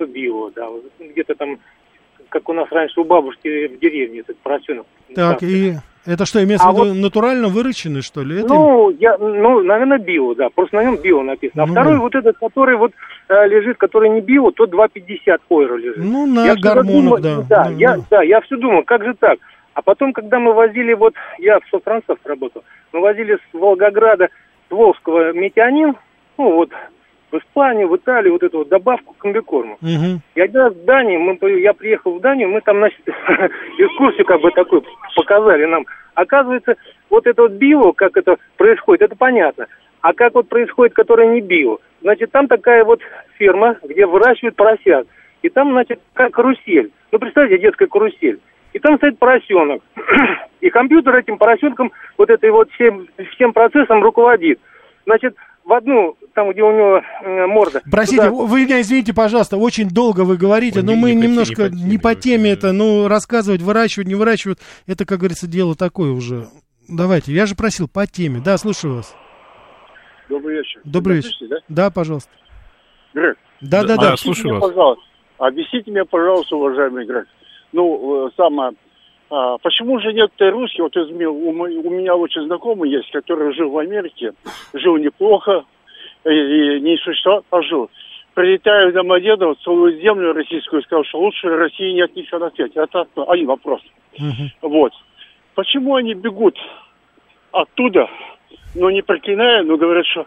Био, да. вот Где-то там, как у нас раньше у бабушки в деревне, этот поросенок. Так, Там и это что, имеется А в виду вот- натурально выращенный, что ли? Это... Ну, я, ну, наверное, био, да. Просто на нем био написано. А Ну, второй вот этот, который вот лежит, который не био, то 2,50 ойра лежит. Ну, на Я гормонах, думаю- да. Да, Ну, я, да. да, я все думал, как же так? А потом, когда мы возили, вот, я в Софтрансовск работал, мы возили с Волгограда, с Волжского метионин, ну, вот, в Испанию, в Италию, вот эту вот добавку к комбикорму. Мгм. Я один раз в Данию, мы, я приехал в Данию, мы там, значит, [LAUGHS] экскурсию как бы такую показали нам. Оказывается, вот это вот био, как это происходит, это понятно. А как вот происходит, которое не био? Значит, там такая вот ферма, где выращивают поросят. И там, значит, как карусель. Ну, представьте, детская карусель. И там стоит поросенок. [CLEARS THROAT] И компьютер этим поросенком, вот этой вот всем, всем процессом руководит. Значит, в одну, там, где у него э, морда. Простите, туда- вы меня извините, пожалуйста, очень долго вы говорите, Ой, но не- мы не немножко не по теме не по теме да. это, ну, рассказывать, выращивать, не выращивать, это, как говорится, дело такое уже. Давайте, я же просил по теме. Да, слушаю вас. Добрый вечер. Добрый вечер. слышите, да? Да, пожалуйста. Грег, Да, да, Да, да. да. слушаю мне, вас. пожалуйста, объясните мне, пожалуйста, уважаемый Грег, ну, э, самое, а, почему же некоторые русские, вот из, у, у меня очень знакомый есть, который жил в Америке, жил неплохо, и, и не существовал, а жил. Прилетая в Домодедово, целую землю российскую, сказал, что лучше России нет ничего на свете. Это один вопрос. Мгм. Вот. Почему они бегут оттуда, но не проклиная, но говорят, что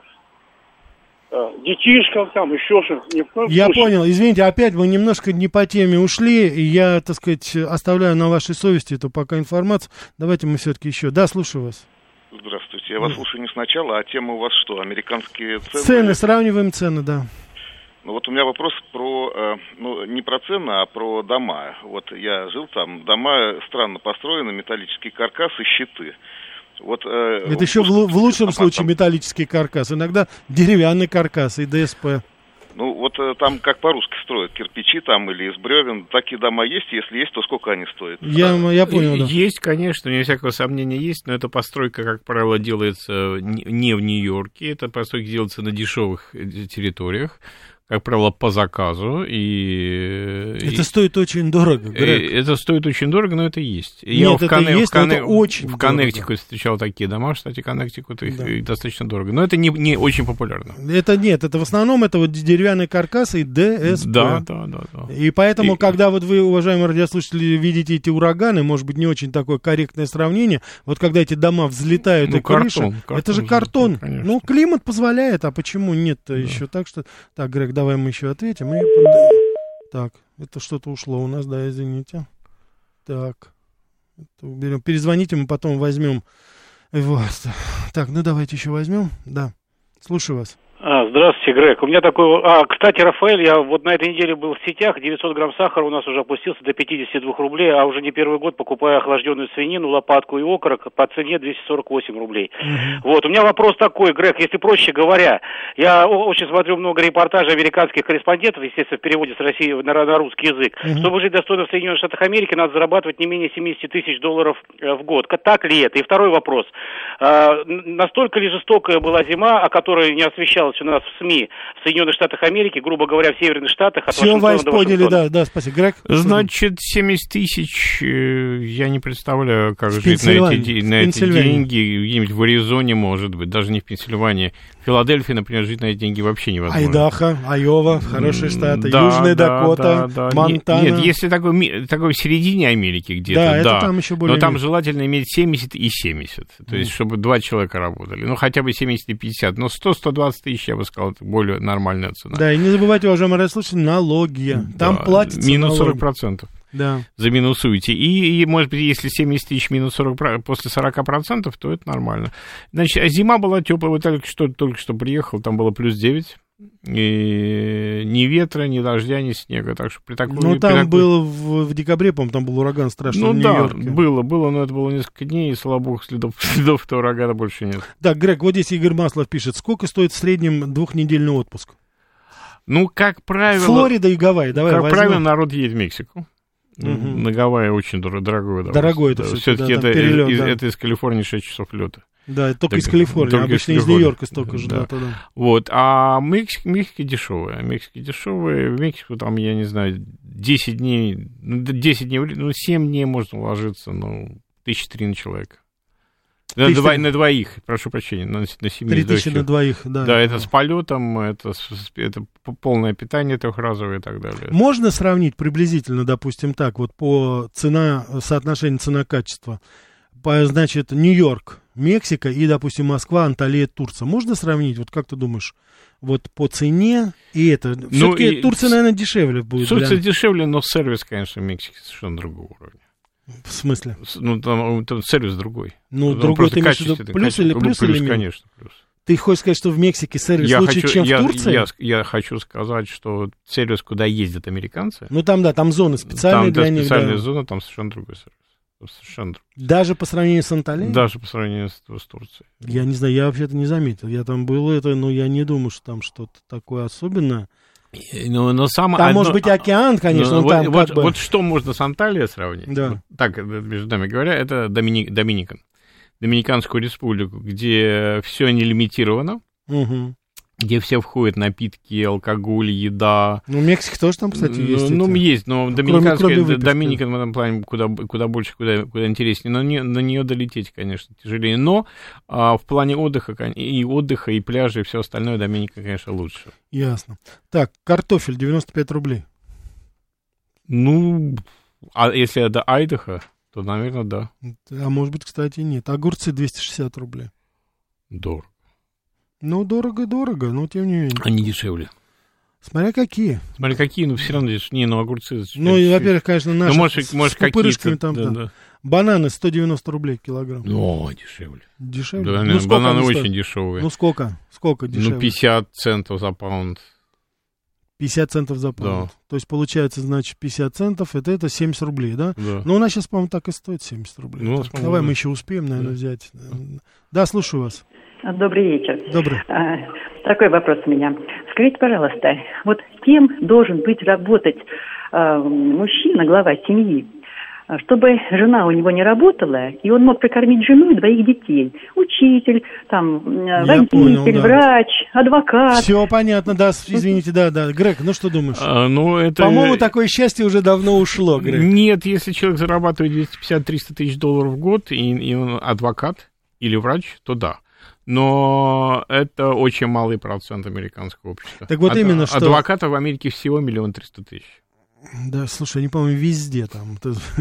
э, детишкам там, еще что коем Я понял. Извините, опять мы немножко не по теме ушли, и я, так сказать, оставляю на вашей совести эту пока информацию. Давайте мы все-таки еще. Да, слушаю вас. Здравствуйте. Я вас слушаю не сначала, а тема у вас что? Американские цены? Цены, сравниваем цены, да. Ну вот у меня вопрос про, э, ну не про цены, а про дома. Вот я жил там, дома странно построены, металлические каркасы, щиты. Вот, э, Это еще в, в лучшем а случае там- металлический каркас, иногда деревянный каркас и ДСП. Ну вот э, там как по-русски строят, кирпичи там или из бревен. Такие дома есть? Если есть, то сколько они стоят? Я, я понял, да. Есть, конечно, не всякого сомнения есть, но эта постройка, как правило, делается не в Нью-Йорке, эта постройка делается на дешевых э, территориях, как правило, по заказу, и... Это и- стоит очень дорого, Грег. Это стоит очень дорого, но это есть. Нет, в это Конне- есть, в но это Конне- очень В дорого. Коннектикуте встречал такие дома, кстати, Коннектикут их Да. достаточно дорого. Но это не, не очень популярно. Это нет, это в основном это вот деревянный каркас и ДСП. Да, да, да, да. И поэтому, И- когда вот вы, уважаемые радиослушатели, видите эти ураганы, может быть, не очень такое корректное сравнение, вот когда эти дома взлетают Ну, и картон, это картон же же, картон. конечно. Ну, климат позволяет, а почему нет-то еще? Так что, так, Грег, давай мы еще ответим. И... Так, это что-то ушло у нас, да, извините. Так, это уберем. Перезвоните, мы потом возьмем. Вот. Так, ну давайте еще возьмем. Да, слушаю вас. Здравствуйте, Грег. У меня такой... А, кстати, Рафаэль, я вот на этой неделе был в сетях, 900 грамм сахара у нас уже опустился до 52 рублей, а уже не первый год покупаю охлажденную свинину, лопатку и окорок по цене 248 рублей. Вот, у меня вопрос такой, Грег, если проще говоря, я очень смотрю много репортажей американских корреспондентов, естественно, в переводе с России на, на русский язык. Чтобы жить достойно в Соединенных Штатах Америки, надо зарабатывать не менее 70 тысяч долларов э, в год. Так ли это? И второй вопрос. А, настолько ли жестокая была зима, о которой не освещалось у нас в СМИ в Соединенных Штатах Америки, грубо говоря, в Северных Штатах, от Все, Вайс, поняли, да, да, спасибо. Грег? Значит, 70 тысяч, э, я не представляю, как В жить на эти, на эти деньги, где-нибудь в Аризоне, может быть, даже не в Пенсильвании. В Филадельфии, например, жить на эти деньги вообще невозможно. Айдаха, Айова, хорошие штаты, Да, Южная да, Дакота, да, да. Монтана. Нет, если такой, такой в середине Америки где-то, Да, да. это там еще более Но там желательно иметь 70 и 70. То есть, чтобы два человека работали. Ну, хотя бы 70 и 50. Но 100-120 тысяч, я бы сказал, это более нормальная цена. Да, и не забывайте, уважаемые радиослушатели, налоги. Там Да, платится Минус налоги. 40%. Да. заминусуете. И, и, может быть, если 70 тысяч минус 40, про- после 40 процентов, то это нормально. Значит, а зима была теплая, вот только что, только что приехал, там было плюс 9. И ни ветра, ни дождя, ни снега. Так что при такой... Ну, там такой- было в, в декабре, по-моему, там был ураган страшный Ну в да, Нью-Йорке. было, было, но это было несколько дней, и, слава богу, следов, [LAUGHS] следов этого урагана больше нет. Так, Грег, вот здесь Игорь Маслов пишет, сколько стоит в среднем двухнедельный отпуск? Ну, как правило... Флорида и Гавайи, давай как возьмем. правило, народ едет в Мексику. Мгм. На Гавайи очень дор- дорогое удовольствие. Дорогое это всё-таки, Все-таки да, это, перелёт, из, да. это из Калифорнии 6 часов лета. Да, только Так, из Калифорнии, только обычно из. Нью-Йорка столько же. Да. Да, да, да. Вот, а Мексика, Мексика дешевая. Мексика дешевая. В Мексику там, я не знаю, 10 дней, ну, да 10 дней, ну, 7 дней можно уложиться, ну, тысячи три на человека. На, три. на двоих, прошу прощения, на, на семью. Три тысячи на двоих, да. Да, это с полетом, это, это полное питание трехразовое и так далее. Можно сравнить приблизительно, допустим, так, вот по цена, соотношению цена-качество, значит, Нью-Йорк, Мексика и, допустим, Москва, Анталия, Турция. Можно сравнить, вот как ты думаешь, вот по цене и это? Все-таки и Турция, наверное, дешевле будет. Турция для- дешевле, но сервис, конечно, в Мексике совершенно другого уровня. В смысле? Ну, там, там сервис другой. Ну, Там другой ты имеешь в виду плюс или плюс плюс, или минус? конечно, плюс. Ты хочешь сказать, что в Мексике сервис Я лучше, хочу, чем я, в Турции? Я, я хочу сказать, что сервис, куда ездят американцы, Ну, там, да, там зоны специальные там да, для них. специальная да. зона, там совершенно другой сервис. Совершенно другой. Даже по сравнению с Анталией? Даже по сравнению с, с Турцией. Я не знаю, я вообще-то не заметил. Я там был, это, но я не думаю, что там что-то такое особенное. И- Но, но самое Там одно- может быть океан, конечно, Ну, но вот, там вот, как бы... вот что можно с Анталией сравнить? Да. Вот так, э, между нами говоря, это Домини- Доминикан. Доминиканскую республику, где все нелимитировано, Мгм. Где все входят напитки, алкоголь, еда. Ну, Мексика тоже там, кстати, Ну, есть. Ну, эти. есть, но Кроме- доминиканская, кроме выпивки. Доминикан в этом плане куда, куда больше, куда, куда интереснее. Но не, на нее долететь, конечно, тяжелее. Но а, в плане отдыха, и отдыха, и пляжа, и все остальное, Доминика, конечно, лучше. Ясно. Так, картофель 95 рублей. Ну, а если это Айдахо, то, наверное, да. А может быть, кстати, нет. Огурцы 260 рублей. Дорого. Ну, дорого-дорого, но тем не менее. Они дешевле. Смотря какие. Смотри, какие, ну, все равно здесь, не, ну, огурцы... Ну, и, во-первых, конечно, наши ну, может, с- может какие-то, там, да, да. да. Бананы 190 рублей килограмм. О, дешевле. Дешевле? Да, Ну, сколько бананы очень стоят? дешевые. Ну, сколько? Сколько дешевле? Ну, 50 центов за паунд. 50 центов за паунд. Да. То есть, получается, значит, 50 центов, это, это 70 рублей, да? Да. Ну, у нас сейчас, по-моему, так и стоит 70 рублей. Ну, давай да. мы еще успеем, наверное, взять. Да, слушаю вас. Добрый вечер. Добрый. А, такой вопрос у меня. Скажите, пожалуйста, вот кем должен быть работать а, мужчина, глава семьи, чтобы жена у него не работала, и он мог прокормить жену и двоих детей? Учитель, там, э, водитель, понял, да. врач, адвокат. Все понятно, да, извините, да, да. Грег, ну что думаешь? А, ну, это... По-моему, такое счастье уже давно ушло, Грег. Нет, если человек зарабатывает 250-300 тысяч долларов в год, и, и он адвокат или врач, то да. Но это очень малый процент американского общества. Так вот именно что- Адвокатов в Америке всего миллион триста тысяч. Да, слушай, они, по-моему, везде там,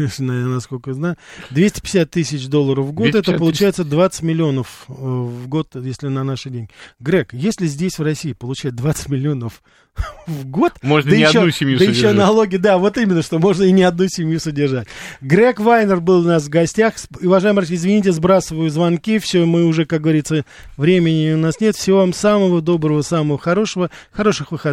насколько я знаю. 250 тысяч долларов в год, 250 это получается 20 миллионов э, в год, если на наши деньги. Грег, если здесь в России получать 20 миллионов [LAUGHS] в год... Можно да не еще, одну семью Да еще содержать. налоги, да, вот именно, что можно и не одну семью содержать. Грег Вайнер был у нас в гостях. Уважаемые, извините, сбрасываю звонки, все, мы уже, как говорится, времени у нас нет. Всего вам самого доброго, самого хорошего, хороших выходных.